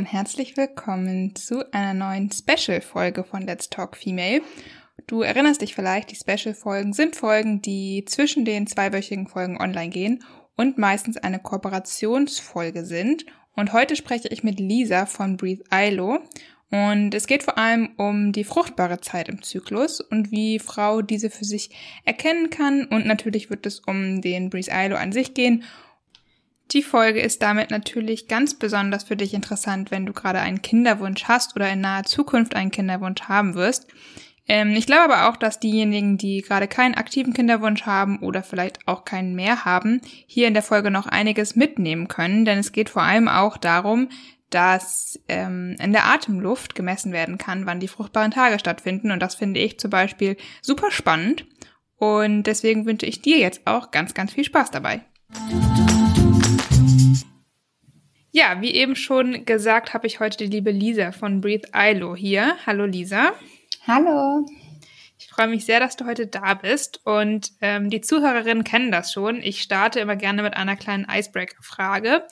Und herzlich willkommen zu einer neuen Special-Folge von Let's Talk Female. Du erinnerst dich vielleicht, die Special-Folgen sind Folgen, die zwischen den zweiwöchigen Folgen online gehen und meistens eine Kooperationsfolge sind. Und heute spreche ich mit Lisa von Breathe ILO. Und es geht vor allem um die fruchtbare Zeit im Zyklus und wie Frau diese für sich erkennen kann. Und natürlich wird es um den Breathe ILO an sich gehen die Folge ist damit natürlich ganz besonders für dich interessant, wenn du gerade einen Kinderwunsch hast oder in naher Zukunft einen Kinderwunsch haben wirst. Ähm, ich glaube aber auch, dass diejenigen, die gerade keinen aktiven Kinderwunsch haben oder vielleicht auch keinen mehr haben, hier in der Folge noch einiges mitnehmen können, denn es geht vor allem auch darum, dass ähm, in der Atemluft gemessen werden kann, wann die fruchtbaren Tage stattfinden. Und das finde ich zum Beispiel super spannend. Und deswegen wünsche ich dir jetzt auch ganz, ganz viel Spaß dabei. Ja, wie eben schon gesagt, habe ich heute die liebe Lisa von Breathe ILO hier. Hallo Lisa. Hallo. Ich freue mich sehr, dass du heute da bist. Und ähm, die Zuhörerinnen kennen das schon. Ich starte immer gerne mit einer kleinen Icebreaker-Frage.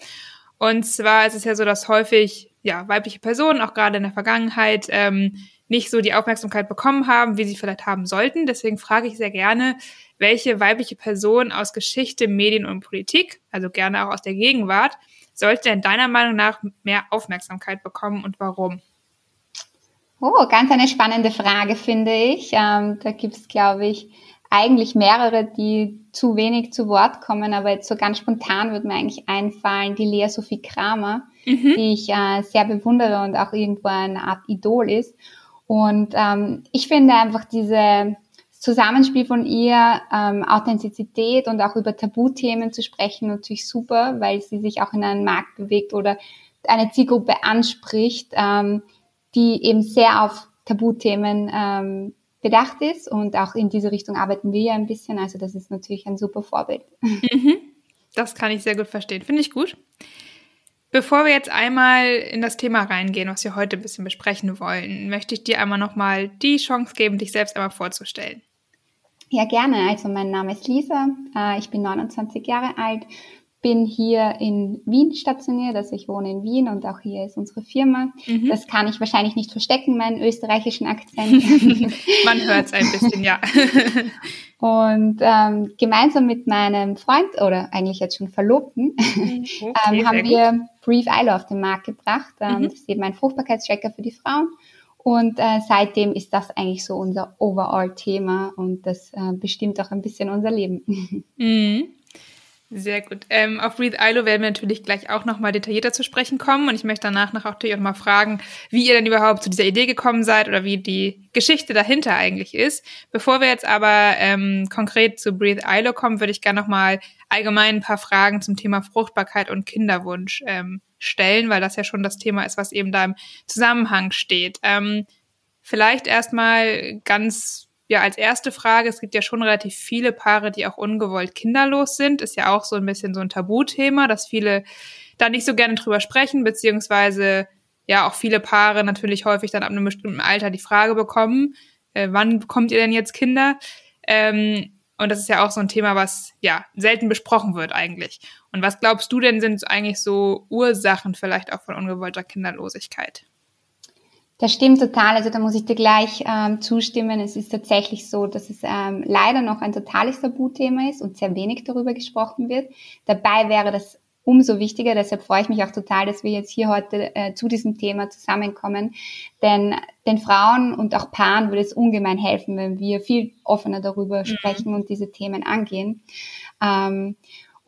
Und zwar ist es ja so, dass häufig ja weibliche Personen, auch gerade in der Vergangenheit, ähm, nicht so die Aufmerksamkeit bekommen haben, wie sie vielleicht haben sollten. Deswegen frage ich sehr gerne, welche weibliche Person aus Geschichte, Medien und Politik, also gerne auch aus der Gegenwart, sollte denn deiner Meinung nach mehr Aufmerksamkeit bekommen und warum? Oh, ganz eine spannende Frage, finde ich. Ähm, da gibt es, glaube ich, eigentlich mehrere, die zu wenig zu Wort kommen, aber jetzt so ganz spontan würde mir eigentlich einfallen, die Lea Sophie Kramer, mhm. die ich äh, sehr bewundere und auch irgendwo eine Art Idol ist. Und ähm, ich finde einfach diese Zusammenspiel von ihr, ähm, Authentizität und auch über Tabuthemen zu sprechen, natürlich super, weil sie sich auch in einen Markt bewegt oder eine Zielgruppe anspricht, ähm, die eben sehr auf Tabuthemen ähm, bedacht ist und auch in diese Richtung arbeiten wir ja ein bisschen. Also das ist natürlich ein super Vorbild. Mhm. Das kann ich sehr gut verstehen. Finde ich gut. Bevor wir jetzt einmal in das Thema reingehen, was wir heute ein bisschen besprechen wollen, möchte ich dir einmal nochmal die Chance geben, dich selbst einmal vorzustellen. Ja, gerne. Also mein Name ist Lisa, äh, ich bin 29 Jahre alt, bin hier in Wien stationiert, also ich wohne in Wien und auch hier ist unsere Firma. Mhm. Das kann ich wahrscheinlich nicht verstecken, meinen österreichischen Akzent. Man hört es ein bisschen, ja. und ähm, gemeinsam mit meinem Freund oder eigentlich jetzt schon Verlobten mhm. okay, ähm, haben wir Brief Isle auf den Markt gebracht. Ähm, mhm. Das ist eben ein Fruchtbarkeitstracker für die Frauen. Und äh, seitdem ist das eigentlich so unser Overall-Thema und das äh, bestimmt auch ein bisschen unser Leben. Mhm. Sehr gut. Ähm, auf Breathe ILO werden wir natürlich gleich auch nochmal detaillierter zu sprechen kommen und ich möchte danach noch auch natürlich auch mal fragen, wie ihr denn überhaupt zu dieser Idee gekommen seid oder wie die Geschichte dahinter eigentlich ist. Bevor wir jetzt aber ähm, konkret zu Breathe ILO kommen, würde ich gerne nochmal allgemein ein paar Fragen zum Thema Fruchtbarkeit und Kinderwunsch ähm, stellen, weil das ja schon das Thema ist, was eben da im Zusammenhang steht. Ähm, vielleicht erstmal ganz, ja, als erste Frage, es gibt ja schon relativ viele Paare, die auch ungewollt kinderlos sind, ist ja auch so ein bisschen so ein Tabuthema, dass viele da nicht so gerne drüber sprechen, beziehungsweise ja auch viele Paare natürlich häufig dann ab einem bestimmten Alter die Frage bekommen, äh, wann bekommt ihr denn jetzt Kinder? Ähm, und das ist ja auch so ein Thema, was ja selten besprochen wird eigentlich. Und was glaubst du denn sind eigentlich so Ursachen vielleicht auch von ungewollter Kinderlosigkeit? Das stimmt total. Also da muss ich dir gleich ähm, zustimmen. Es ist tatsächlich so, dass es ähm, leider noch ein totales Tabuthema ist und sehr wenig darüber gesprochen wird. Dabei wäre das umso wichtiger. Deshalb freue ich mich auch total, dass wir jetzt hier heute äh, zu diesem Thema zusammenkommen. Denn den Frauen und auch Paaren würde es ungemein helfen, wenn wir viel offener darüber mhm. sprechen und diese Themen angehen. Ähm,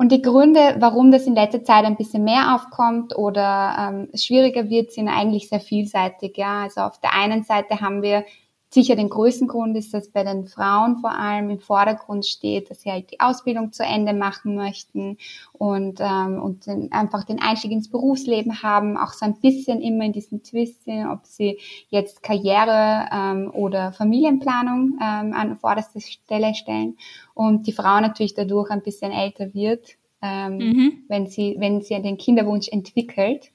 und die Gründe, warum das in letzter Zeit ein bisschen mehr aufkommt oder ähm, schwieriger wird, sind eigentlich sehr vielseitig. Ja, also auf der einen Seite haben wir sicher den größten Grund ist, dass bei den Frauen vor allem im Vordergrund steht, dass sie halt die Ausbildung zu Ende machen möchten und, ähm, und den, einfach den Einstieg ins Berufsleben haben, auch so ein bisschen immer in diesen Twist sind, ob sie jetzt Karriere ähm, oder Familienplanung ähm, an vorderste Stelle stellen und die Frau natürlich dadurch ein bisschen älter wird, ähm, mhm. wenn sie wenn sie den Kinderwunsch entwickelt.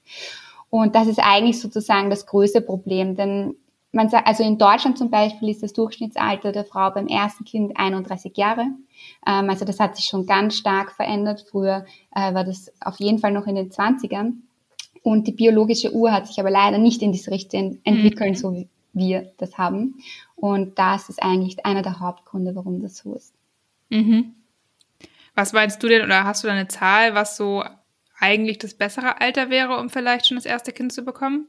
Und das ist eigentlich sozusagen das größte Problem, denn man sagt, also in Deutschland zum Beispiel ist das Durchschnittsalter der Frau beim ersten Kind 31 Jahre. Ähm, also das hat sich schon ganz stark verändert. Früher äh, war das auf jeden Fall noch in den 20ern. Und die biologische Uhr hat sich aber leider nicht in diese Richtung entwickeln, mhm. so wie wir das haben. Und das ist eigentlich einer der Hauptgründe, warum das so ist. Mhm. Was meinst du denn, oder hast du da eine Zahl, was so eigentlich das bessere Alter wäre, um vielleicht schon das erste Kind zu bekommen?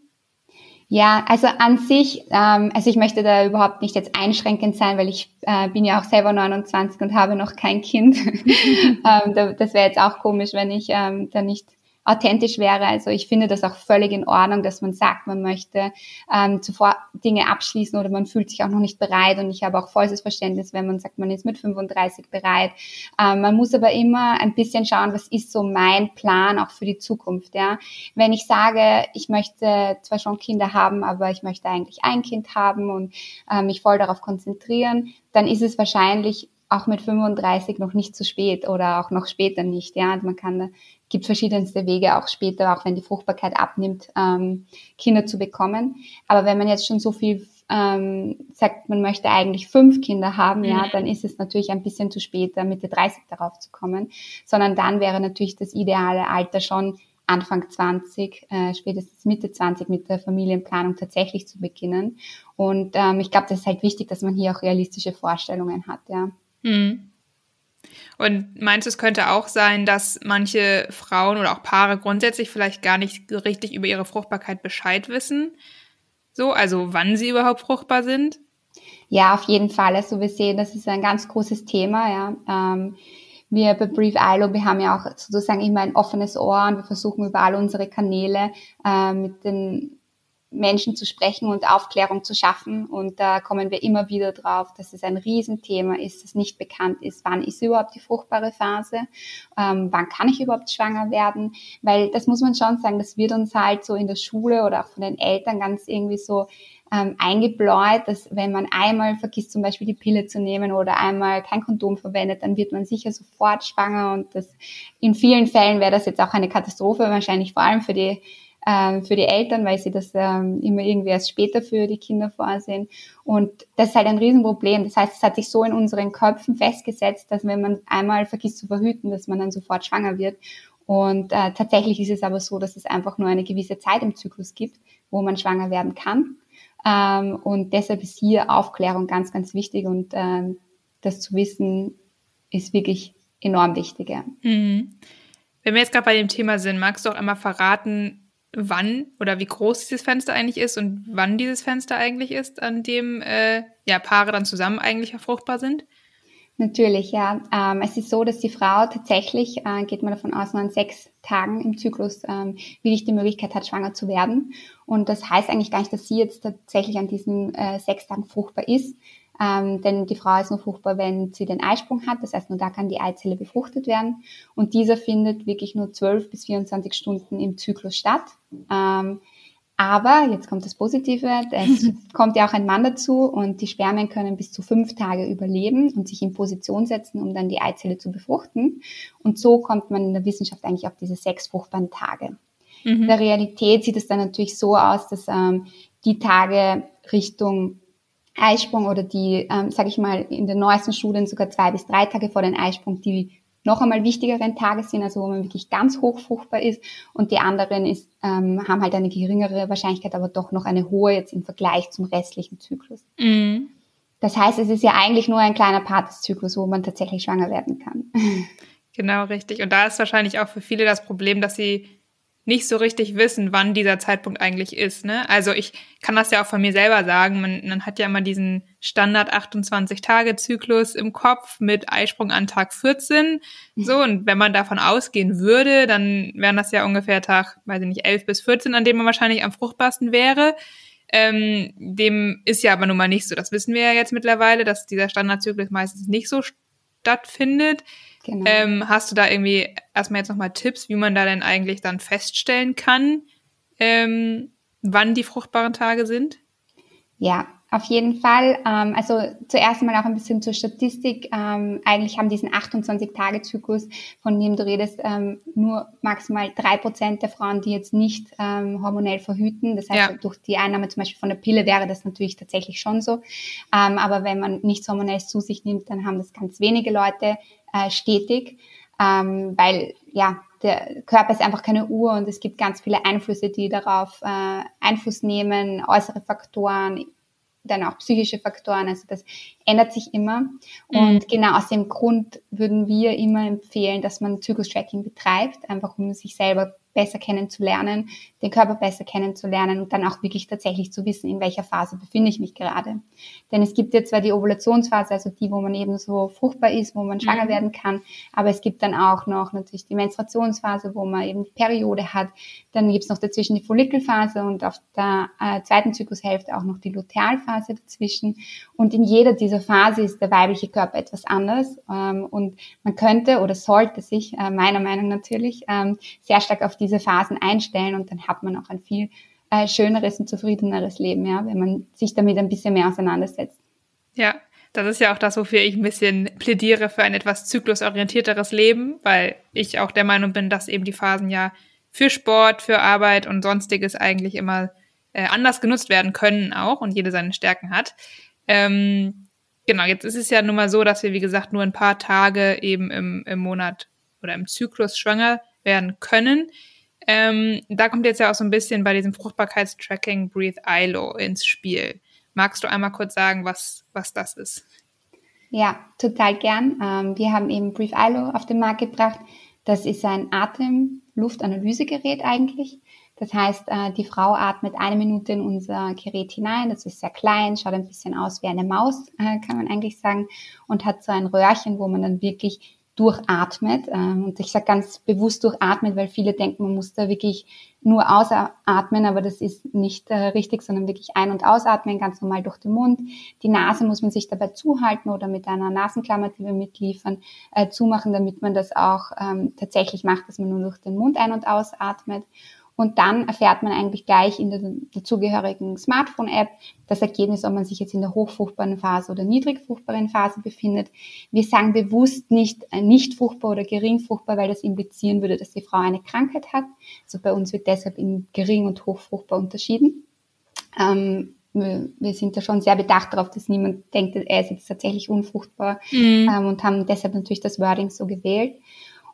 Ja, also an sich, ähm, also ich möchte da überhaupt nicht jetzt einschränkend sein, weil ich äh, bin ja auch selber 29 und habe noch kein Kind. ähm, das wäre jetzt auch komisch, wenn ich ähm, da nicht authentisch wäre. Also ich finde das auch völlig in Ordnung, dass man sagt, man möchte ähm, zuvor Dinge abschließen oder man fühlt sich auch noch nicht bereit. Und ich habe auch volles Verständnis, wenn man sagt, man ist mit 35 bereit. Ähm, man muss aber immer ein bisschen schauen, was ist so mein Plan auch für die Zukunft. Ja, wenn ich sage, ich möchte zwar schon Kinder haben, aber ich möchte eigentlich ein Kind haben und äh, mich voll darauf konzentrieren, dann ist es wahrscheinlich auch mit 35 noch nicht zu spät oder auch noch später nicht. Ja, man kann, gibt verschiedenste Wege auch später, auch wenn die Fruchtbarkeit abnimmt, ähm, Kinder zu bekommen. Aber wenn man jetzt schon so viel ähm, sagt, man möchte eigentlich fünf Kinder haben, mhm. ja, dann ist es natürlich ein bisschen zu spät, Mitte 30 darauf zu kommen, sondern dann wäre natürlich das ideale Alter schon Anfang 20, äh, spätestens Mitte 20 mit der Familienplanung tatsächlich zu beginnen. Und ähm, ich glaube, das ist halt wichtig, dass man hier auch realistische Vorstellungen hat, ja. Hm. Und meinst du, es könnte auch sein, dass manche Frauen oder auch Paare grundsätzlich vielleicht gar nicht richtig über ihre Fruchtbarkeit Bescheid wissen? So, also wann sie überhaupt fruchtbar sind? Ja, auf jeden Fall. Also wir sehen, das ist ein ganz großes Thema, ja. Ähm, wir bei Brief ILO, wir haben ja auch sozusagen immer ein offenes Ohr und wir versuchen über all unsere Kanäle äh, mit den Menschen zu sprechen und Aufklärung zu schaffen. Und da kommen wir immer wieder drauf, dass es ein Riesenthema ist, das nicht bekannt ist. Wann ist überhaupt die fruchtbare Phase? Ähm, wann kann ich überhaupt schwanger werden? Weil das muss man schon sagen, das wird uns halt so in der Schule oder auch von den Eltern ganz irgendwie so ähm, eingebläut, dass wenn man einmal vergisst, zum Beispiel die Pille zu nehmen oder einmal kein Kondom verwendet, dann wird man sicher sofort schwanger und das in vielen Fällen wäre das jetzt auch eine Katastrophe, wahrscheinlich vor allem für die ähm, für die Eltern, weil sie das ähm, immer irgendwie erst später für die Kinder vorsehen. Und das ist halt ein Riesenproblem. Das heißt, es hat sich so in unseren Köpfen festgesetzt, dass wenn man einmal vergisst zu verhüten, dass man dann sofort schwanger wird. Und äh, tatsächlich ist es aber so, dass es einfach nur eine gewisse Zeit im Zyklus gibt, wo man schwanger werden kann. Ähm, und deshalb ist hier Aufklärung ganz, ganz wichtig und ähm, das zu wissen ist wirklich enorm wichtig. Ja. Mhm. Wenn wir jetzt gerade bei dem Thema sind, magst du auch einmal verraten, wann oder wie groß dieses Fenster eigentlich ist und wann dieses Fenster eigentlich ist, an dem äh, ja, Paare dann zusammen eigentlich fruchtbar sind? Natürlich, ja. Ähm, es ist so, dass die Frau tatsächlich, äh, geht man davon aus, nur an sechs Tagen im Zyklus ähm, wirklich die Möglichkeit hat, schwanger zu werden. Und das heißt eigentlich gar nicht, dass sie jetzt tatsächlich an diesen äh, sechs Tagen fruchtbar ist, ähm, denn die Frau ist nur fruchtbar, wenn sie den Eisprung hat. Das heißt, nur da kann die Eizelle befruchtet werden. Und dieser findet wirklich nur 12 bis 24 Stunden im Zyklus statt. Ähm, aber, jetzt kommt das Positive, es kommt ja auch ein Mann dazu und die Spermien können bis zu fünf Tage überleben und sich in Position setzen, um dann die Eizelle zu befruchten. Und so kommt man in der Wissenschaft eigentlich auf diese sechs fruchtbaren Tage. Mhm. In der Realität sieht es dann natürlich so aus, dass ähm, die Tage Richtung Eisprung oder die, ähm, sage ich mal, in den neuesten Studien sogar zwei bis drei Tage vor den Eisprung die noch einmal wichtigeren Tage sind, also wo man wirklich ganz hochfruchtbar ist und die anderen ist, ähm, haben halt eine geringere Wahrscheinlichkeit, aber doch noch eine hohe jetzt im Vergleich zum restlichen Zyklus. Mhm. Das heißt, es ist ja eigentlich nur ein kleiner Part des Zyklus, wo man tatsächlich schwanger werden kann. Genau, richtig. Und da ist wahrscheinlich auch für viele das Problem, dass sie nicht so richtig wissen, wann dieser Zeitpunkt eigentlich ist. Ne? Also ich kann das ja auch von mir selber sagen. Man, man hat ja immer diesen Standard 28-Tage-Zyklus im Kopf mit Eisprung an Tag 14. So, und wenn man davon ausgehen würde, dann wären das ja ungefähr Tag, weiß ich nicht, 11 bis 14, an dem man wahrscheinlich am fruchtbarsten wäre. Ähm, dem ist ja aber nun mal nicht so. Das wissen wir ja jetzt mittlerweile, dass dieser Standardzyklus meistens nicht so stattfindet. Genau. Ähm, hast du da irgendwie erstmal jetzt nochmal Tipps, wie man da denn eigentlich dann feststellen kann, ähm, wann die fruchtbaren Tage sind? Ja, auf jeden Fall. Ähm, also zuerst mal auch ein bisschen zur Statistik. Ähm, eigentlich haben diesen 28-Tage-Zyklus, von dem du redest, ähm, nur maximal drei Prozent der Frauen, die jetzt nicht ähm, hormonell verhüten. Das heißt, ja. durch die Einnahme zum Beispiel von der Pille wäre das natürlich tatsächlich schon so. Ähm, aber wenn man nichts hormonelles zu sich nimmt, dann haben das ganz wenige Leute äh, stetig, ähm, weil ja der Körper ist einfach keine Uhr und es gibt ganz viele Einflüsse, die darauf äh, Einfluss nehmen, äußere Faktoren, dann auch psychische Faktoren. Also das ändert sich immer. Und mhm. genau aus dem Grund würden wir immer empfehlen, dass man Zyklus-Tracking betreibt, einfach um sich selber besser kennenzulernen, den Körper besser kennenzulernen und dann auch wirklich tatsächlich zu wissen, in welcher Phase befinde ich mich gerade. Denn es gibt ja zwar die Ovulationsphase, also die, wo man eben so fruchtbar ist, wo man schwanger mhm. werden kann, aber es gibt dann auch noch natürlich die Menstruationsphase, wo man eben die Periode hat. Dann gibt es noch dazwischen die Follikelphase und auf der äh, zweiten Zyklushälfte auch noch die Lutealphase dazwischen. Und in jeder dieser Phase ist der weibliche Körper etwas anders. Ähm, und man könnte oder sollte sich, äh, meiner Meinung natürlich, ähm, sehr stark auf die diese Phasen einstellen und dann hat man auch ein viel äh, schöneres und zufriedeneres Leben, ja, wenn man sich damit ein bisschen mehr auseinandersetzt. Ja, das ist ja auch das, wofür ich ein bisschen plädiere für ein etwas zyklusorientierteres Leben, weil ich auch der Meinung bin, dass eben die Phasen ja für Sport, für Arbeit und sonstiges eigentlich immer äh, anders genutzt werden können auch und jede seine Stärken hat. Ähm, genau, jetzt ist es ja nun mal so, dass wir, wie gesagt, nur ein paar Tage eben im, im Monat oder im Zyklus schwanger werden können. Ähm, da kommt jetzt ja auch so ein bisschen bei diesem Fruchtbarkeitstracking Breathe ILO ins Spiel. Magst du einmal kurz sagen, was, was das ist? Ja, total gern. Ähm, wir haben eben Breathe ILO auf den Markt gebracht. Das ist ein Atem-Luftanalysegerät eigentlich. Das heißt, äh, die Frau atmet eine Minute in unser Gerät hinein. Das ist sehr klein, schaut ein bisschen aus wie eine Maus, äh, kann man eigentlich sagen, und hat so ein Röhrchen, wo man dann wirklich durchatmet. Ähm, und ich sage ganz bewusst durchatmet, weil viele denken, man muss da wirklich nur ausatmen, aber das ist nicht äh, richtig, sondern wirklich ein- und ausatmen, ganz normal durch den Mund. Die Nase muss man sich dabei zuhalten oder mit einer Nasenklammer, die wir mitliefern, äh, zumachen, damit man das auch ähm, tatsächlich macht, dass man nur durch den Mund ein- und ausatmet. Und dann erfährt man eigentlich gleich in der dazugehörigen Smartphone-App das Ergebnis, ob man sich jetzt in der hochfruchtbaren Phase oder niedrigfruchtbaren Phase befindet. Wir sagen bewusst nicht äh, nicht fruchtbar oder gering fruchtbar, weil das implizieren würde, dass die Frau eine Krankheit hat. Also bei uns wird deshalb in gering und hochfruchtbar unterschieden. Ähm, wir sind da schon sehr bedacht darauf, dass niemand denkt, er ist jetzt tatsächlich unfruchtbar mhm. ähm, und haben deshalb natürlich das Wording so gewählt.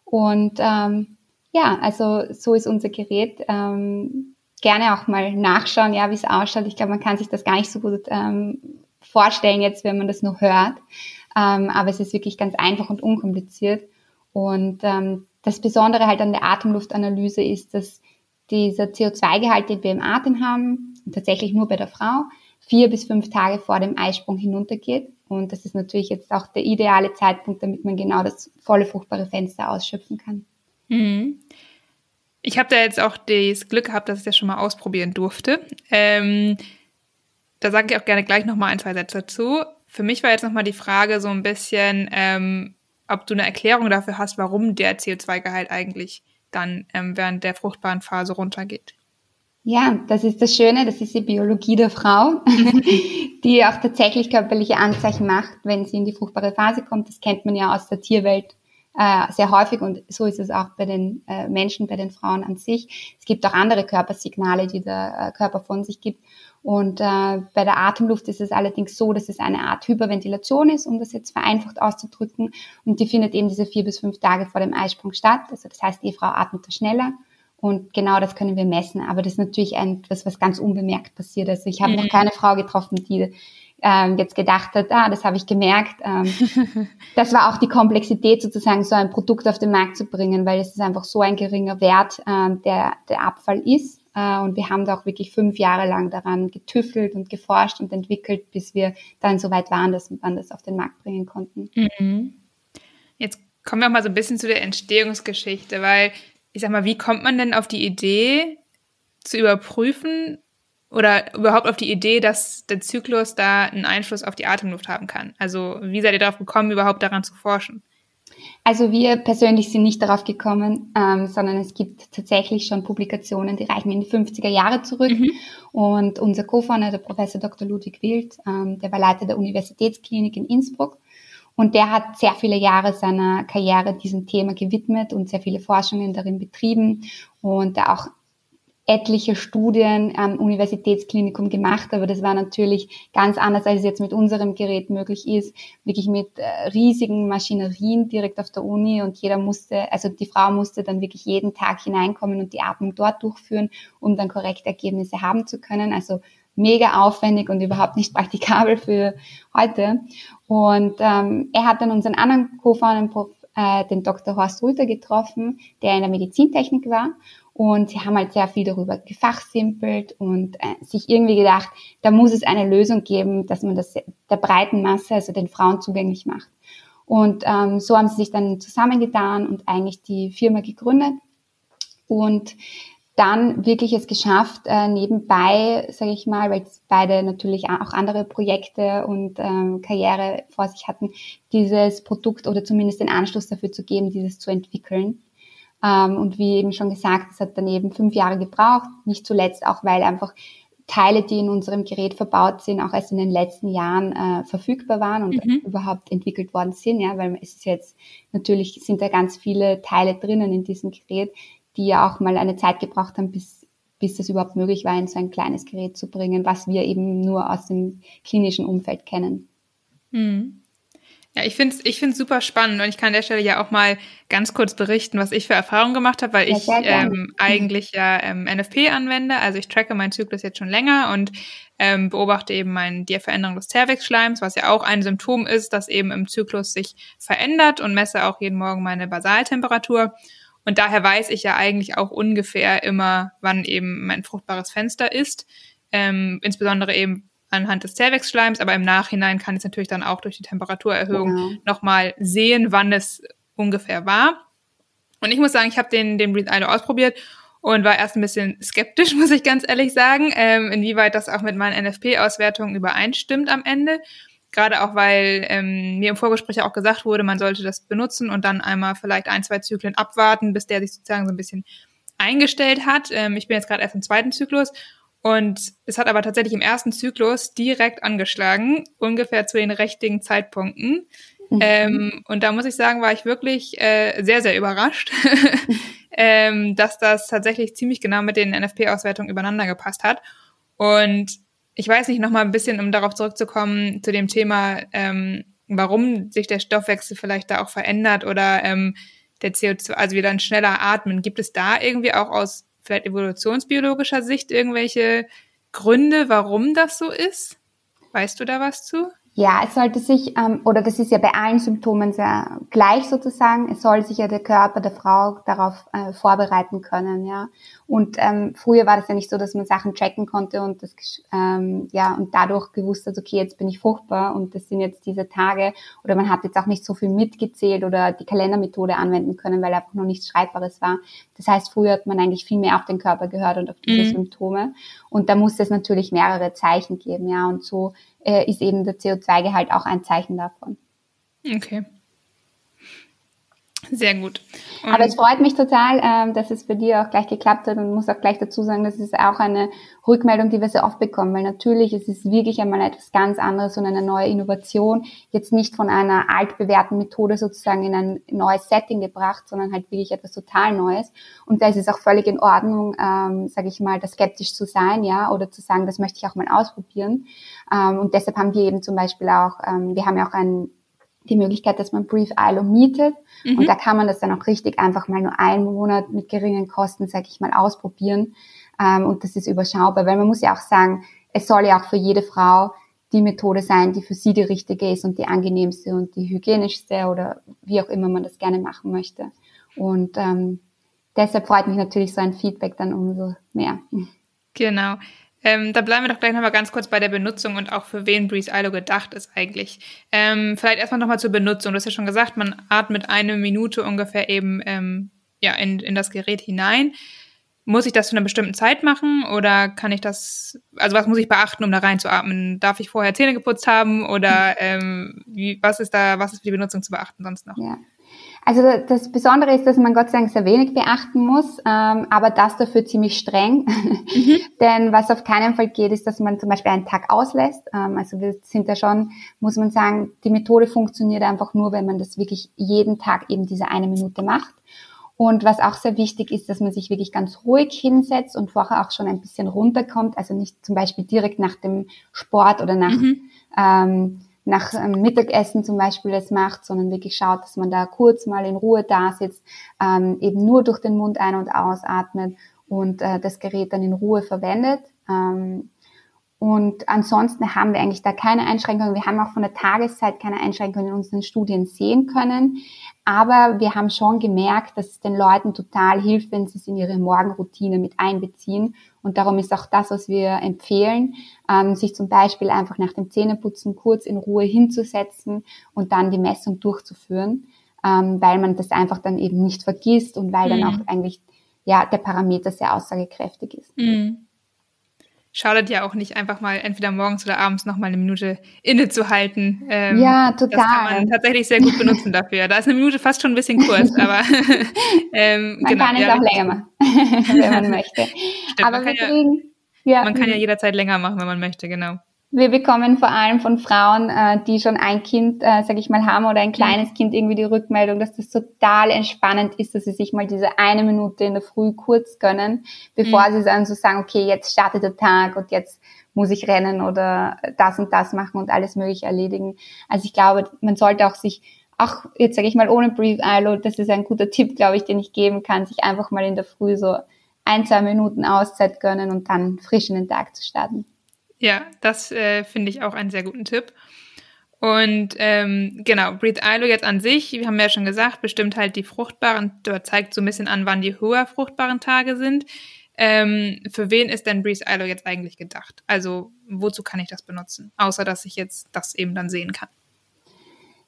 Und ähm, ja, also so ist unser Gerät. Ähm, gerne auch mal nachschauen, ja, wie es ausschaut. Ich glaube, man kann sich das gar nicht so gut ähm, vorstellen jetzt, wenn man das nur hört. Ähm, aber es ist wirklich ganz einfach und unkompliziert. Und ähm, das Besondere halt an der Atemluftanalyse ist, dass dieser CO2-Gehalt, den wir im Atem haben, tatsächlich nur bei der Frau, vier bis fünf Tage vor dem Eisprung hinuntergeht. Und das ist natürlich jetzt auch der ideale Zeitpunkt, damit man genau das volle fruchtbare Fenster ausschöpfen kann. Mhm. Ich habe da jetzt auch das Glück gehabt, dass ich das schon mal ausprobieren durfte. Ähm, da sage ich auch gerne gleich noch mal ein, zwei Sätze dazu. Für mich war jetzt noch mal die Frage so ein bisschen, ähm, ob du eine Erklärung dafür hast, warum der CO2-Gehalt eigentlich dann ähm, während der fruchtbaren Phase runtergeht. Ja, das ist das Schöne, das ist die Biologie der Frau, die auch tatsächlich körperliche Anzeichen macht, wenn sie in die fruchtbare Phase kommt. Das kennt man ja aus der Tierwelt äh, sehr häufig und so ist es auch bei den äh, Menschen, bei den Frauen an sich. Es gibt auch andere Körpersignale, die der äh, Körper von sich gibt. Und äh, bei der Atemluft ist es allerdings so, dass es eine Art Hyperventilation ist, um das jetzt vereinfacht auszudrücken. Und die findet eben diese vier bis fünf Tage vor dem Eisprung statt. Also das heißt, die Frau atmet da schneller. Und genau das können wir messen. Aber das ist natürlich etwas, was ganz unbemerkt passiert. Also ich habe mhm. noch keine Frau getroffen, die ähm, jetzt gedacht hat, ah, das habe ich gemerkt. Ähm, das war auch die Komplexität sozusagen, so ein Produkt auf den Markt zu bringen, weil es ist einfach so ein geringer Wert, ähm, der der Abfall ist. Äh, und wir haben da auch wirklich fünf Jahre lang daran getüffelt und geforscht und entwickelt, bis wir dann so weit waren, dass wir das auf den Markt bringen konnten. Mhm. Jetzt kommen wir auch mal so ein bisschen zu der Entstehungsgeschichte, weil ich sag mal, wie kommt man denn auf die Idee zu überprüfen, oder überhaupt auf die Idee, dass der Zyklus da einen Einfluss auf die Atemluft haben kann? Also wie seid ihr darauf gekommen, überhaupt daran zu forschen? Also wir persönlich sind nicht darauf gekommen, ähm, sondern es gibt tatsächlich schon Publikationen, die reichen in die 50er Jahre zurück. Mhm. Und unser Co-Founder, der Professor Dr. Ludwig Wild, ähm, der war Leiter der Universitätsklinik in Innsbruck. Und der hat sehr viele Jahre seiner Karriere diesem Thema gewidmet und sehr viele Forschungen darin betrieben und auch etliche Studien am Universitätsklinikum gemacht, aber das war natürlich ganz anders, als es jetzt mit unserem Gerät möglich ist. Wirklich mit äh, riesigen Maschinerien direkt auf der Uni und jeder musste, also die Frau musste dann wirklich jeden Tag hineinkommen und die Atmung dort durchführen, um dann korrekte Ergebnisse haben zu können. Also mega aufwendig und überhaupt nicht praktikabel für heute. Und ähm, er hat dann unseren anderen Co-Founder, äh, den Dr. Horst Rüther, getroffen, der in der Medizintechnik war und sie haben halt sehr viel darüber gefachsimpelt und äh, sich irgendwie gedacht, da muss es eine Lösung geben, dass man das der breiten Masse, also den Frauen zugänglich macht. Und ähm, so haben sie sich dann zusammengetan und eigentlich die Firma gegründet und dann wirklich es geschafft, äh, nebenbei, sage ich mal, weil beide natürlich auch andere Projekte und ähm, Karriere vor sich hatten, dieses Produkt oder zumindest den Anschluss dafür zu geben, dieses zu entwickeln. Ähm, und wie eben schon gesagt, es hat dann eben fünf Jahre gebraucht, nicht zuletzt auch, weil einfach Teile, die in unserem Gerät verbaut sind, auch erst in den letzten Jahren äh, verfügbar waren und mhm. überhaupt entwickelt worden sind, ja, weil es ist jetzt natürlich sind da ganz viele Teile drinnen in diesem Gerät, die ja auch mal eine Zeit gebraucht haben, bis bis das überhaupt möglich war, in so ein kleines Gerät zu bringen, was wir eben nur aus dem klinischen Umfeld kennen. Mhm. Ja, ich finde es ich find's super spannend und ich kann an der Stelle ja auch mal ganz kurz berichten, was ich für Erfahrungen gemacht habe, weil ja, ich ähm, eigentlich ja ähm, NFP anwende. Also ich tracke meinen Zyklus jetzt schon länger und ähm, beobachte eben mein, die Veränderung des Zervixschleims, was ja auch ein Symptom ist, das eben im Zyklus sich verändert und messe auch jeden Morgen meine Basaltemperatur. Und daher weiß ich ja eigentlich auch ungefähr immer, wann eben mein fruchtbares Fenster ist. Ähm, insbesondere eben anhand des Zellwechsschleims, aber im Nachhinein kann ich natürlich dann auch durch die Temperaturerhöhung ja. nochmal sehen, wann es ungefähr war. Und ich muss sagen, ich habe den, den Breathe ILO ausprobiert und war erst ein bisschen skeptisch, muss ich ganz ehrlich sagen, ähm, inwieweit das auch mit meinen NFP-Auswertungen übereinstimmt am Ende. Gerade auch, weil ähm, mir im Vorgespräch auch gesagt wurde, man sollte das benutzen und dann einmal vielleicht ein, zwei Zyklen abwarten, bis der sich sozusagen so ein bisschen eingestellt hat. Ähm, ich bin jetzt gerade erst im zweiten Zyklus und es hat aber tatsächlich im ersten Zyklus direkt angeschlagen, ungefähr zu den richtigen Zeitpunkten. Mhm. Ähm, und da muss ich sagen, war ich wirklich äh, sehr, sehr überrascht, ähm, dass das tatsächlich ziemlich genau mit den NFP-Auswertungen übereinander gepasst hat. Und ich weiß nicht, nochmal ein bisschen, um darauf zurückzukommen, zu dem Thema, ähm, warum sich der Stoffwechsel vielleicht da auch verändert oder ähm, der CO2, also wir dann schneller atmen. Gibt es da irgendwie auch aus vielleicht evolutionsbiologischer Sicht irgendwelche Gründe, warum das so ist? Weißt du da was zu? Ja, es sollte sich, ähm, oder das ist ja bei allen Symptomen sehr gleich sozusagen, es soll sich ja der Körper der Frau darauf äh, vorbereiten können, ja. Und ähm, früher war das ja nicht so, dass man Sachen checken konnte und das ähm, ja und dadurch gewusst hat, okay, jetzt bin ich fruchtbar und das sind jetzt diese Tage oder man hat jetzt auch nicht so viel mitgezählt oder die Kalendermethode anwenden können, weil einfach noch nichts Schreibbares war. Das heißt, früher hat man eigentlich viel mehr auf den Körper gehört und auf diese mhm. Symptome und da musste es natürlich mehrere Zeichen geben, ja. Und so äh, ist eben der CO2-Gehalt auch ein Zeichen davon. Okay. Sehr gut. Und Aber es freut mich total, ähm, dass es bei dir auch gleich geklappt hat und muss auch gleich dazu sagen, das ist auch eine Rückmeldung, die wir sehr oft bekommen, weil natürlich es ist wirklich einmal etwas ganz anderes und eine neue Innovation, jetzt nicht von einer altbewährten Methode sozusagen in ein neues Setting gebracht, sondern halt wirklich etwas total Neues. Und da ist es auch völlig in Ordnung, ähm, sage ich mal, da skeptisch zu sein, ja, oder zu sagen, das möchte ich auch mal ausprobieren. Ähm, und deshalb haben wir eben zum Beispiel auch, ähm, wir haben ja auch ein die Möglichkeit, dass man Brief ILO mietet. Mhm. Und da kann man das dann auch richtig einfach mal nur einen Monat mit geringen Kosten, sag ich mal, ausprobieren. Ähm, und das ist überschaubar, weil man muss ja auch sagen, es soll ja auch für jede Frau die Methode sein, die für sie die richtige ist und die angenehmste und die hygienischste oder wie auch immer man das gerne machen möchte. Und ähm, deshalb freut mich natürlich so ein Feedback dann umso mehr. Genau. Ähm, da bleiben wir doch gleich nochmal ganz kurz bei der Benutzung und auch für wen Breeze ILO gedacht ist eigentlich. Ähm, vielleicht erstmal nochmal zur Benutzung. Du hast ja schon gesagt, man atmet eine Minute ungefähr eben ähm, ja, in, in das Gerät hinein. muss ich das zu einer bestimmten Zeit machen oder kann ich das, also was muss ich beachten, um da reinzuatmen? Darf ich vorher Zähne geputzt haben oder ähm, wie, was ist da, was ist für die Benutzung zu beachten sonst noch? Ja. Also das Besondere ist, dass man Gott sei Dank sehr wenig beachten muss, ähm, aber das dafür ziemlich streng. Mhm. Denn was auf keinen Fall geht, ist, dass man zum Beispiel einen Tag auslässt. Ähm, also wir sind da schon, muss man sagen, die Methode funktioniert einfach nur, wenn man das wirklich jeden Tag eben diese eine Minute macht. Und was auch sehr wichtig ist, dass man sich wirklich ganz ruhig hinsetzt und vorher auch schon ein bisschen runterkommt. Also nicht zum Beispiel direkt nach dem Sport oder nach, mhm. ähm, nach ähm, Mittagessen zum Beispiel das macht, sondern wirklich schaut, dass man da kurz mal in Ruhe da sitzt, ähm, eben nur durch den Mund ein- und ausatmet und äh, das Gerät dann in Ruhe verwendet. Ähm, und ansonsten haben wir eigentlich da keine Einschränkungen. Wir haben auch von der Tageszeit keine Einschränkungen in unseren Studien sehen können. Aber wir haben schon gemerkt, dass es den Leuten total hilft, wenn sie es in ihre Morgenroutine mit einbeziehen. Und darum ist auch das, was wir empfehlen, ähm, sich zum Beispiel einfach nach dem Zähneputzen kurz in Ruhe hinzusetzen und dann die Messung durchzuführen, ähm, weil man das einfach dann eben nicht vergisst und weil mhm. dann auch eigentlich ja der Parameter sehr aussagekräftig ist. Mhm schadet ja auch nicht, einfach mal entweder morgens oder abends noch mal eine Minute innezuhalten. Ähm, ja, total. Das kann man tatsächlich sehr gut benutzen dafür. Da ist eine Minute fast schon ein bisschen kurz, aber ähm, man genau, kann es ja, auch länger machen, wenn man möchte. Stimmt, aber man kann, ja, ja, man kann ja jederzeit länger machen, wenn man möchte, genau. Wir bekommen vor allem von Frauen, äh, die schon ein Kind, äh, sag ich mal, haben oder ein kleines. Kind irgendwie die Rückmeldung, dass das total entspannend ist, dass sie sich mal diese eine Minute in der Früh kurz gönnen, bevor mhm. sie dann so sagen, okay, jetzt startet der Tag und jetzt muss ich rennen oder das und das machen und alles mögliche erledigen. Also ich glaube, man sollte auch sich auch jetzt sage ich mal ohne Brief ILO, das ist ein guter Tipp, glaube ich, den ich geben kann, sich einfach mal in der Früh so ein, zwei Minuten Auszeit gönnen und dann frisch in den Tag zu starten. Ja, das äh, finde ich auch einen sehr guten Tipp. Und ähm, genau, Breathe ILO jetzt an sich, wir haben ja schon gesagt, bestimmt halt die fruchtbaren, oder zeigt so ein bisschen an, wann die höher fruchtbaren Tage sind. Ähm, für wen ist denn Breathe ILO jetzt eigentlich gedacht? Also wozu kann ich das benutzen? Außer dass ich jetzt das eben dann sehen kann.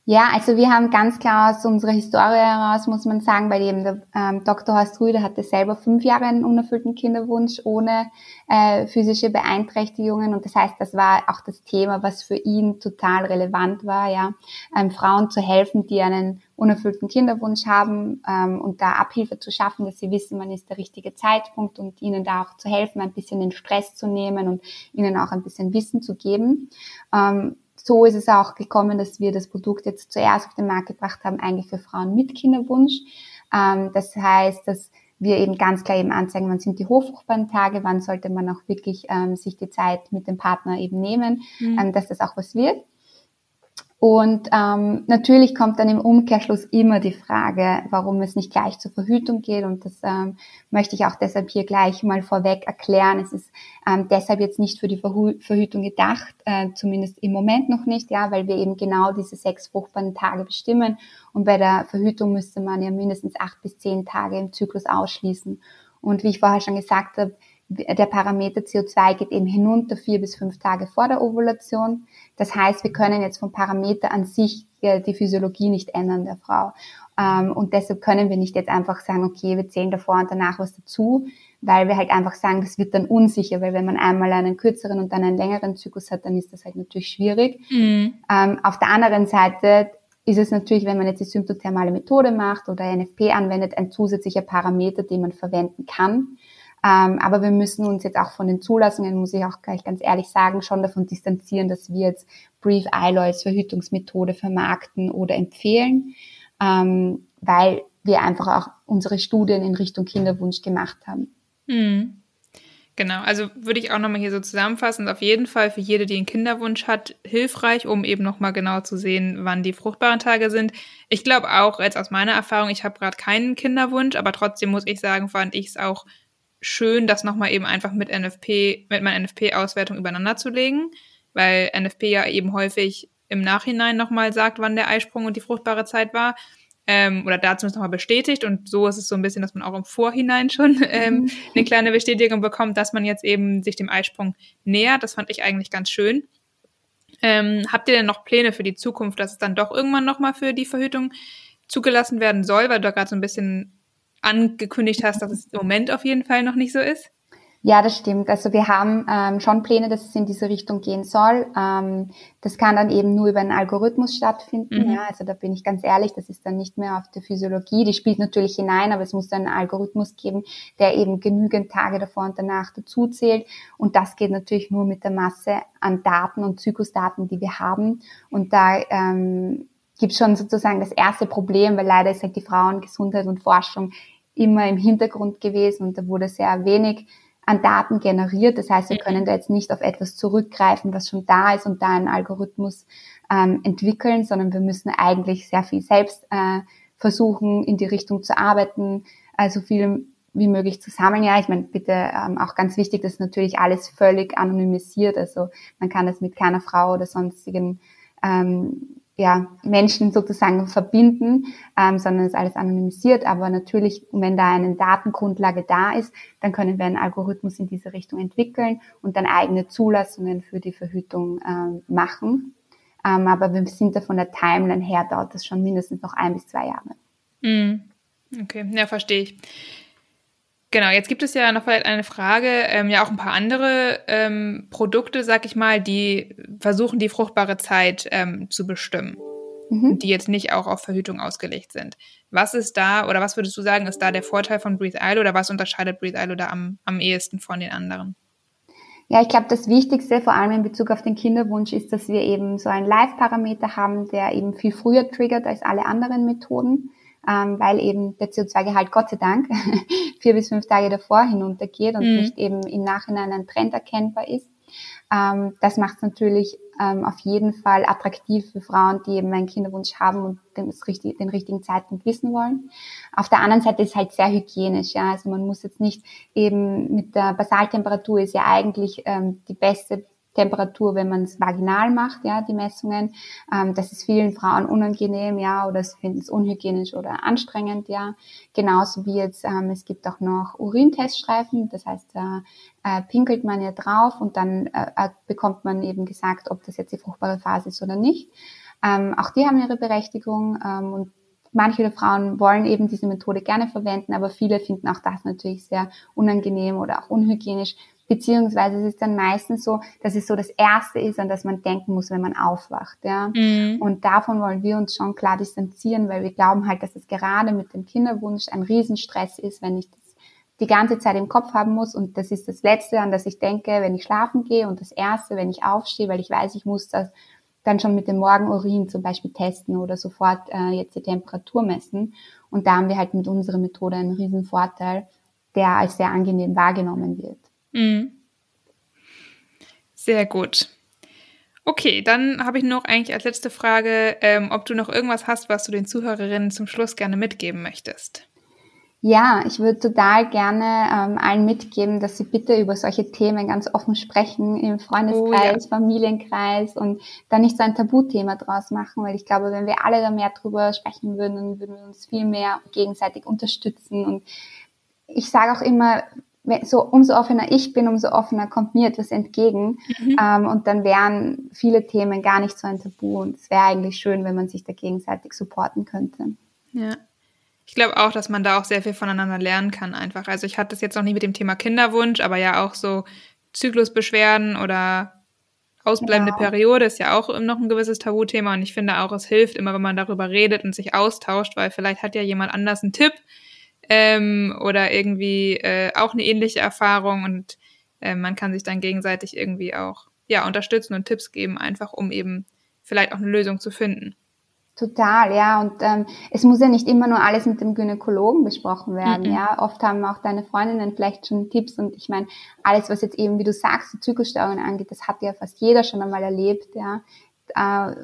Ja, also wir haben ganz klar aus unserer Historie heraus, muss man sagen, weil eben der ähm, Dr. Horst Rüde hatte selber fünf Jahre einen unerfüllten Kinderwunsch ohne äh, physische Beeinträchtigungen und das heißt, das war auch das Thema, was für ihn total relevant war, ja, ähm, Frauen zu helfen, die einen unerfüllten Kinderwunsch haben ähm, und da Abhilfe zu schaffen, dass sie wissen, wann ist der richtige Zeitpunkt und ihnen da auch zu helfen, ein bisschen den Stress zu nehmen und ihnen auch ein bisschen Wissen zu geben. Ähm, so ist es auch gekommen, dass wir das Produkt jetzt zuerst auf den Markt gebracht haben, eigentlich für Frauen mit Kinderwunsch. Ähm, das heißt, dass wir eben ganz klar eben anzeigen, wann sind die hochfruchtbaren Tage, wann sollte man auch wirklich ähm, sich die Zeit mit dem Partner eben nehmen, mhm. ähm, dass das auch was wird. Und ähm, natürlich kommt dann im Umkehrschluss immer die Frage, warum es nicht gleich zur Verhütung geht. Und das ähm, möchte ich auch deshalb hier gleich mal vorweg erklären. Es ist ähm, deshalb jetzt nicht für die Verhü Verhütung gedacht, äh, zumindest im Moment noch nicht, ja, weil wir eben genau diese sechs fruchtbaren Tage bestimmen. Und bei der Verhütung müsste man ja mindestens acht bis zehn Tage im Zyklus ausschließen. Und wie ich vorher schon gesagt habe, der Parameter CO2 geht eben hinunter vier bis fünf Tage vor der Ovulation. Das heißt, wir können jetzt vom Parameter an sich äh, die Physiologie nicht ändern der Frau. Ähm, und deshalb können wir nicht jetzt einfach sagen, okay, wir zählen davor und danach was dazu, weil wir halt einfach sagen, das wird dann unsicher, weil wenn man einmal einen kürzeren und dann einen längeren Zyklus hat, dann ist das halt natürlich schwierig. Mhm. Ähm, auf der anderen Seite ist es natürlich, wenn man jetzt die symptothermale Methode macht oder NFP anwendet, ein zusätzlicher Parameter, den man verwenden kann. Ähm, aber wir müssen uns jetzt auch von den Zulassungen, muss ich auch gleich ganz ehrlich sagen, schon davon distanzieren, dass wir jetzt Brief ILO als Verhütungsmethode vermarkten oder empfehlen, ähm, weil wir einfach auch unsere Studien in Richtung Kinderwunsch gemacht haben. Hm. Genau, also würde ich auch nochmal hier so zusammenfassen, auf jeden Fall für jede, die einen Kinderwunsch hat, hilfreich, um eben nochmal genau zu sehen, wann die fruchtbaren Tage sind. Ich glaube auch, jetzt aus meiner Erfahrung, ich habe gerade keinen Kinderwunsch, aber trotzdem muss ich sagen, fand ich es auch schön, das nochmal eben einfach mit NFP, mit meiner NFP-Auswertung übereinander zu legen, weil NFP ja eben häufig im Nachhinein nochmal sagt, wann der Eisprung und die fruchtbare Zeit war. Ähm, oder dazu ist nochmal bestätigt und so ist es so ein bisschen, dass man auch im Vorhinein schon ähm, mhm. eine kleine Bestätigung bekommt, dass man jetzt eben sich dem Eisprung nähert. Das fand ich eigentlich ganz schön. Ähm, habt ihr denn noch Pläne für die Zukunft, dass es dann doch irgendwann nochmal für die Verhütung zugelassen werden soll, weil du da gerade so ein bisschen angekündigt hast, dass es im Moment auf jeden Fall noch nicht so ist? Ja, das stimmt. Also wir haben ähm, schon Pläne, dass es in diese Richtung gehen soll. Ähm, das kann dann eben nur über einen Algorithmus stattfinden. Mhm. Ja, also da bin ich ganz ehrlich, das ist dann nicht mehr auf der Physiologie. Die spielt natürlich hinein, aber es muss dann einen Algorithmus geben, der eben genügend Tage davor und danach dazu zählt. Und das geht natürlich nur mit der Masse an Daten und Zyklusdaten, die wir haben. Und da ähm, gibt schon sozusagen das erste Problem, weil leider ist halt die Frauengesundheit und Forschung immer im Hintergrund gewesen und da wurde sehr wenig an Daten generiert. Das heißt, wir können da jetzt nicht auf etwas zurückgreifen, was schon da ist und da einen Algorithmus ähm, entwickeln, sondern wir müssen eigentlich sehr viel selbst äh, versuchen, in die Richtung zu arbeiten, also viel wie möglich zu sammeln. Ja, ich meine, bitte ähm, auch ganz wichtig, das ist natürlich alles völlig anonymisiert. Also man kann das mit keiner Frau oder sonstigen ähm, ja, Menschen sozusagen verbinden, ähm, sondern ist alles anonymisiert. Aber natürlich, wenn da eine Datengrundlage da ist, dann können wir einen Algorithmus in diese Richtung entwickeln und dann eigene Zulassungen für die Verhütung ähm, machen. Ähm, aber wir sind da von der Timeline her, dauert das schon mindestens noch ein bis zwei Jahre. Mm. Okay, ja, verstehe ich. Genau, jetzt gibt es ja noch vielleicht eine Frage, ähm, ja auch ein paar andere ähm, Produkte, sag ich mal, die versuchen, die fruchtbare Zeit ähm, zu bestimmen, mhm. die jetzt nicht auch auf Verhütung ausgelegt sind. Was ist da, oder was würdest du sagen, ist da der Vorteil von Breathe ILO oder was unterscheidet Breathe ILO da am, am ehesten von den anderen? Ja, ich glaube, das Wichtigste, vor allem in Bezug auf den Kinderwunsch, ist, dass wir eben so einen Live-Parameter haben, der eben viel früher triggert als alle anderen Methoden ähm, weil eben der CO2-Gehalt Gott sei Dank vier bis fünf Tage davor hinuntergeht und mhm. nicht eben im Nachhinein ein Trend erkennbar ist. Ähm, das macht es natürlich ähm, auf jeden Fall attraktiv für Frauen, die eben einen Kinderwunsch haben und den, richtig, den richtigen Zeitpunkt wissen wollen. Auf der anderen Seite ist es halt sehr hygienisch, ja. Also man muss jetzt nicht eben mit der Basaltemperatur ist ja eigentlich ähm, die beste Temperatur, wenn man es vaginal macht, ja, die Messungen. Ähm, das ist vielen Frauen unangenehm, ja, oder sie finden es unhygienisch oder anstrengend, ja. Genauso wie jetzt, ähm, es gibt auch noch Urinteststreifen, das heißt, da äh, pinkelt man ja drauf und dann äh, äh, bekommt man eben gesagt, ob das jetzt die fruchtbare Phase ist oder nicht. Ähm, auch die haben ihre Berechtigung ähm, und manche Frauen wollen eben diese Methode gerne verwenden, aber viele finden auch das natürlich sehr unangenehm oder auch unhygienisch, Beziehungsweise es ist dann meistens so, dass es so das Erste ist, an das man denken muss, wenn man aufwacht. Ja? Mhm. Und davon wollen wir uns schon klar distanzieren, weil wir glauben halt, dass es gerade mit dem Kinderwunsch ein Riesenstress ist, wenn ich das die ganze Zeit im Kopf haben muss. Und das ist das Letzte, an das ich denke, wenn ich schlafen gehe und das Erste, wenn ich aufstehe, weil ich weiß, ich muss das dann schon mit dem Morgenurin zum Beispiel testen oder sofort äh, jetzt die Temperatur messen. Und da haben wir halt mit unserer Methode einen riesen Vorteil, der als sehr angenehm wahrgenommen wird. Mhm. Sehr gut. Okay, dann habe ich noch eigentlich als letzte Frage, ähm, ob du noch irgendwas hast, was du den Zuhörerinnen zum Schluss gerne mitgeben möchtest. Ja, ich würde total gerne ähm, allen mitgeben, dass sie bitte über solche Themen ganz offen sprechen im Freundeskreis, oh, ja. Familienkreis und da nicht so ein Tabuthema draus machen, weil ich glaube, wenn wir alle da mehr drüber sprechen würden, dann würden wir uns viel mehr gegenseitig unterstützen und ich sage auch immer, so umso offener ich bin, umso offener kommt mir etwas entgegen. Mhm. Ähm, und dann wären viele Themen gar nicht so ein Tabu. Und es wäre eigentlich schön, wenn man sich da gegenseitig supporten könnte. Ja. Ich glaube auch, dass man da auch sehr viel voneinander lernen kann einfach. Also ich hatte das jetzt noch nie mit dem Thema Kinderwunsch, aber ja auch so Zyklusbeschwerden oder ausbleibende genau. Periode ist ja auch noch ein gewisses Tabuthema. Und ich finde auch, es hilft immer, wenn man darüber redet und sich austauscht, weil vielleicht hat ja jemand anders einen Tipp, ähm, oder irgendwie äh, auch eine ähnliche Erfahrung und äh, man kann sich dann gegenseitig irgendwie auch ja unterstützen und Tipps geben, einfach um eben vielleicht auch eine Lösung zu finden. Total, ja. Und ähm, es muss ja nicht immer nur alles mit dem Gynäkologen besprochen werden, mhm. ja. Oft haben auch deine Freundinnen vielleicht schon Tipps und ich meine, alles, was jetzt eben, wie du sagst, die Zyklusstörungen angeht, das hat ja fast jeder schon einmal erlebt, ja. Äh,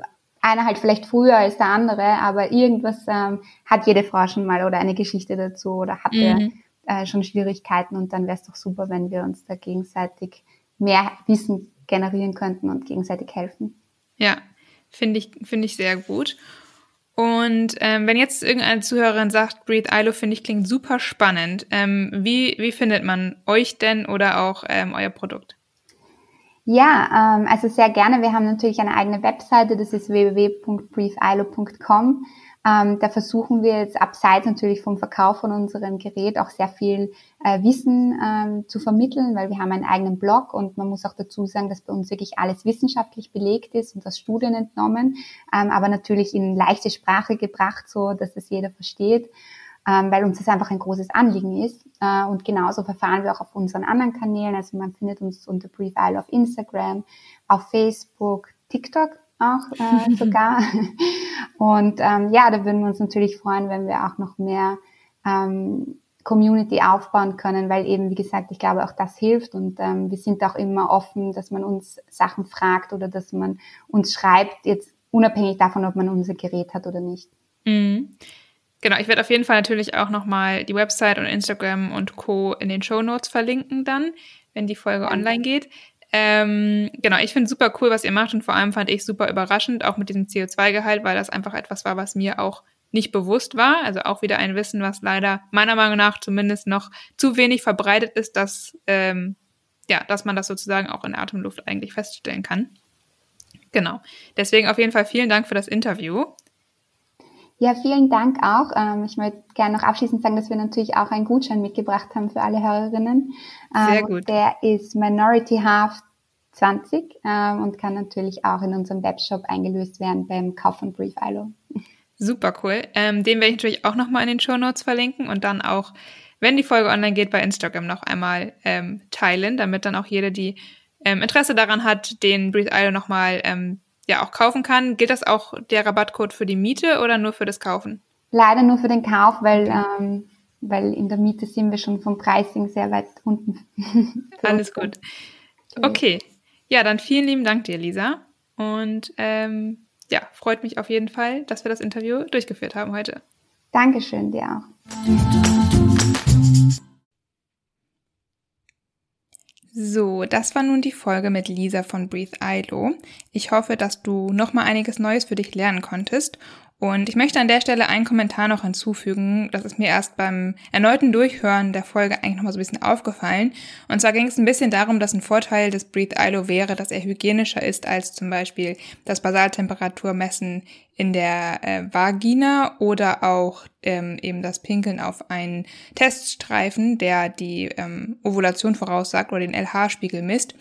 einer halt vielleicht früher als der andere, aber irgendwas ähm, hat jede Frau schon mal oder eine Geschichte dazu oder hatte mhm. äh, schon Schwierigkeiten und dann wäre es doch super, wenn wir uns da gegenseitig mehr Wissen generieren könnten und gegenseitig helfen. Ja, finde ich, finde ich sehr gut. Und ähm, wenn jetzt irgendeine Zuhörerin sagt, Breathe ILO finde ich klingt super spannend, ähm, wie, wie findet man euch denn oder auch ähm, euer Produkt? Ja, ähm, also sehr gerne. Wir haben natürlich eine eigene Webseite, das ist www.briefilo.com. Ähm, da versuchen wir jetzt abseits natürlich vom Verkauf von unserem Gerät auch sehr viel äh, Wissen ähm, zu vermitteln, weil wir haben einen eigenen Blog und man muss auch dazu sagen, dass bei uns wirklich alles wissenschaftlich belegt ist und aus Studien entnommen, ähm, aber natürlich in leichte Sprache gebracht, so dass es jeder versteht ähm, weil uns das einfach ein großes Anliegen ist. Äh, und genauso verfahren wir auch auf unseren anderen Kanälen. Also man findet uns unter Brief Isle auf Instagram, auf Facebook, TikTok auch äh, sogar. und ähm, ja, da würden wir uns natürlich freuen, wenn wir auch noch mehr ähm, Community aufbauen können, weil eben, wie gesagt, ich glaube, auch das hilft und ähm, wir sind auch immer offen, dass man uns Sachen fragt oder dass man uns schreibt, jetzt unabhängig davon, ob man unser Gerät hat oder nicht. Mhm. Genau, ich werde auf jeden Fall natürlich auch nochmal die Website und Instagram und Co. in den Show Notes verlinken dann, wenn die Folge ja. online geht. Ähm, genau, ich finde super cool, was ihr macht und vor allem fand ich super überraschend, auch mit diesem CO2-Gehalt, weil das einfach etwas war, was mir auch nicht bewusst war. Also auch wieder ein Wissen, was leider meiner Meinung nach zumindest noch zu wenig verbreitet ist, dass, ähm, ja, dass man das sozusagen auch in Atemluft eigentlich feststellen kann. Genau. Deswegen auf jeden Fall vielen Dank für das Interview. Ja, vielen Dank auch. Ähm, ich möchte gerne noch abschließend sagen, dass wir natürlich auch einen Gutschein mitgebracht haben für alle Hörerinnen. Sehr ähm, gut. Der ist Minority Half 20 ähm, und kann natürlich auch in unserem Webshop eingelöst werden beim Kauf von Brief ILO. Super cool. den werde ich natürlich auch nochmal in den Show Notes verlinken und dann auch, wenn die Folge online geht, bei Instagram noch einmal teilen, damit dann auch jede, die Interesse daran hat, den Breathe ILO nochmal ähm, ja auch kaufen kann. Gilt das auch der Rabattcode für die Miete oder nur für das Kaufen? Leider nur für den Kauf, weil, ähm, weil in der Miete sind wir schon vom Pricing sehr weit unten. Alles gut. Okay. Ja, dann vielen lieben Dank dir, Lisa. Und ähm, ja, freut mich auf jeden Fall, dass wir das Interview durchgeführt haben heute. Dankeschön, dir auch. So, das war nun die Folge mit Lisa von Breathe ILO. Ich hoffe, dass du nochmal einiges Neues für dich lernen konntest und ich möchte an der Stelle einen Kommentar noch hinzufügen. Das ist mir erst beim erneuten Durchhören der Folge eigentlich nochmal so ein bisschen aufgefallen. Und zwar ging es ein bisschen darum, dass ein Vorteil des Breathe ILO wäre, dass er hygienischer ist als zum Beispiel das Basaltemperaturmessen in der äh, Vagina oder auch ähm, eben das Pinkeln auf einen Teststreifen, der die ähm, Ovulation voraussagt oder den LH-Spiegel misst.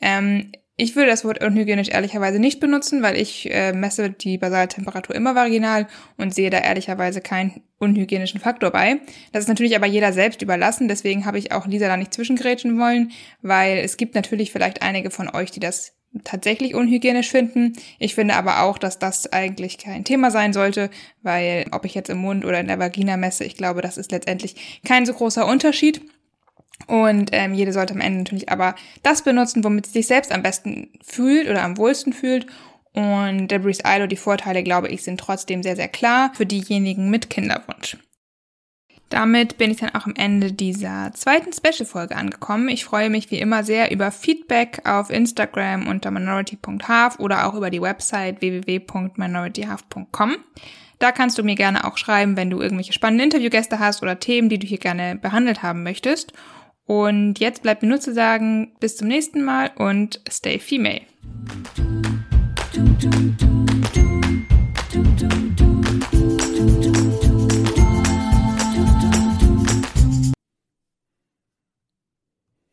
Ähm, ich würde das Wort unhygienisch ehrlicherweise nicht benutzen, weil ich äh, messe die Basaltemperatur immer vaginal und sehe da ehrlicherweise keinen unhygienischen Faktor bei. Das ist natürlich aber jeder selbst überlassen, deswegen habe ich auch Lisa da nicht zwischengrätschen wollen, weil es gibt natürlich vielleicht einige von euch, die das tatsächlich unhygienisch finden. Ich finde aber auch, dass das eigentlich kein Thema sein sollte, weil ob ich jetzt im Mund oder in der Vagina messe, ich glaube, das ist letztendlich kein so großer Unterschied. Und ähm, jede sollte am Ende natürlich aber das benutzen, womit sie sich selbst am besten fühlt oder am wohlsten fühlt. Und der Breeze Ilo, die Vorteile, glaube ich, sind trotzdem sehr, sehr klar für diejenigen mit Kinderwunsch. Damit bin ich dann auch am Ende dieser zweiten Special-Folge angekommen. Ich freue mich wie immer sehr über Feedback auf Instagram unter minority.half oder auch über die Website www.minorityhalf.com. Da kannst du mir gerne auch schreiben, wenn du irgendwelche spannende Interviewgäste hast oder Themen, die du hier gerne behandelt haben möchtest. Und jetzt bleibt mir nur zu sagen, bis zum nächsten Mal und stay female.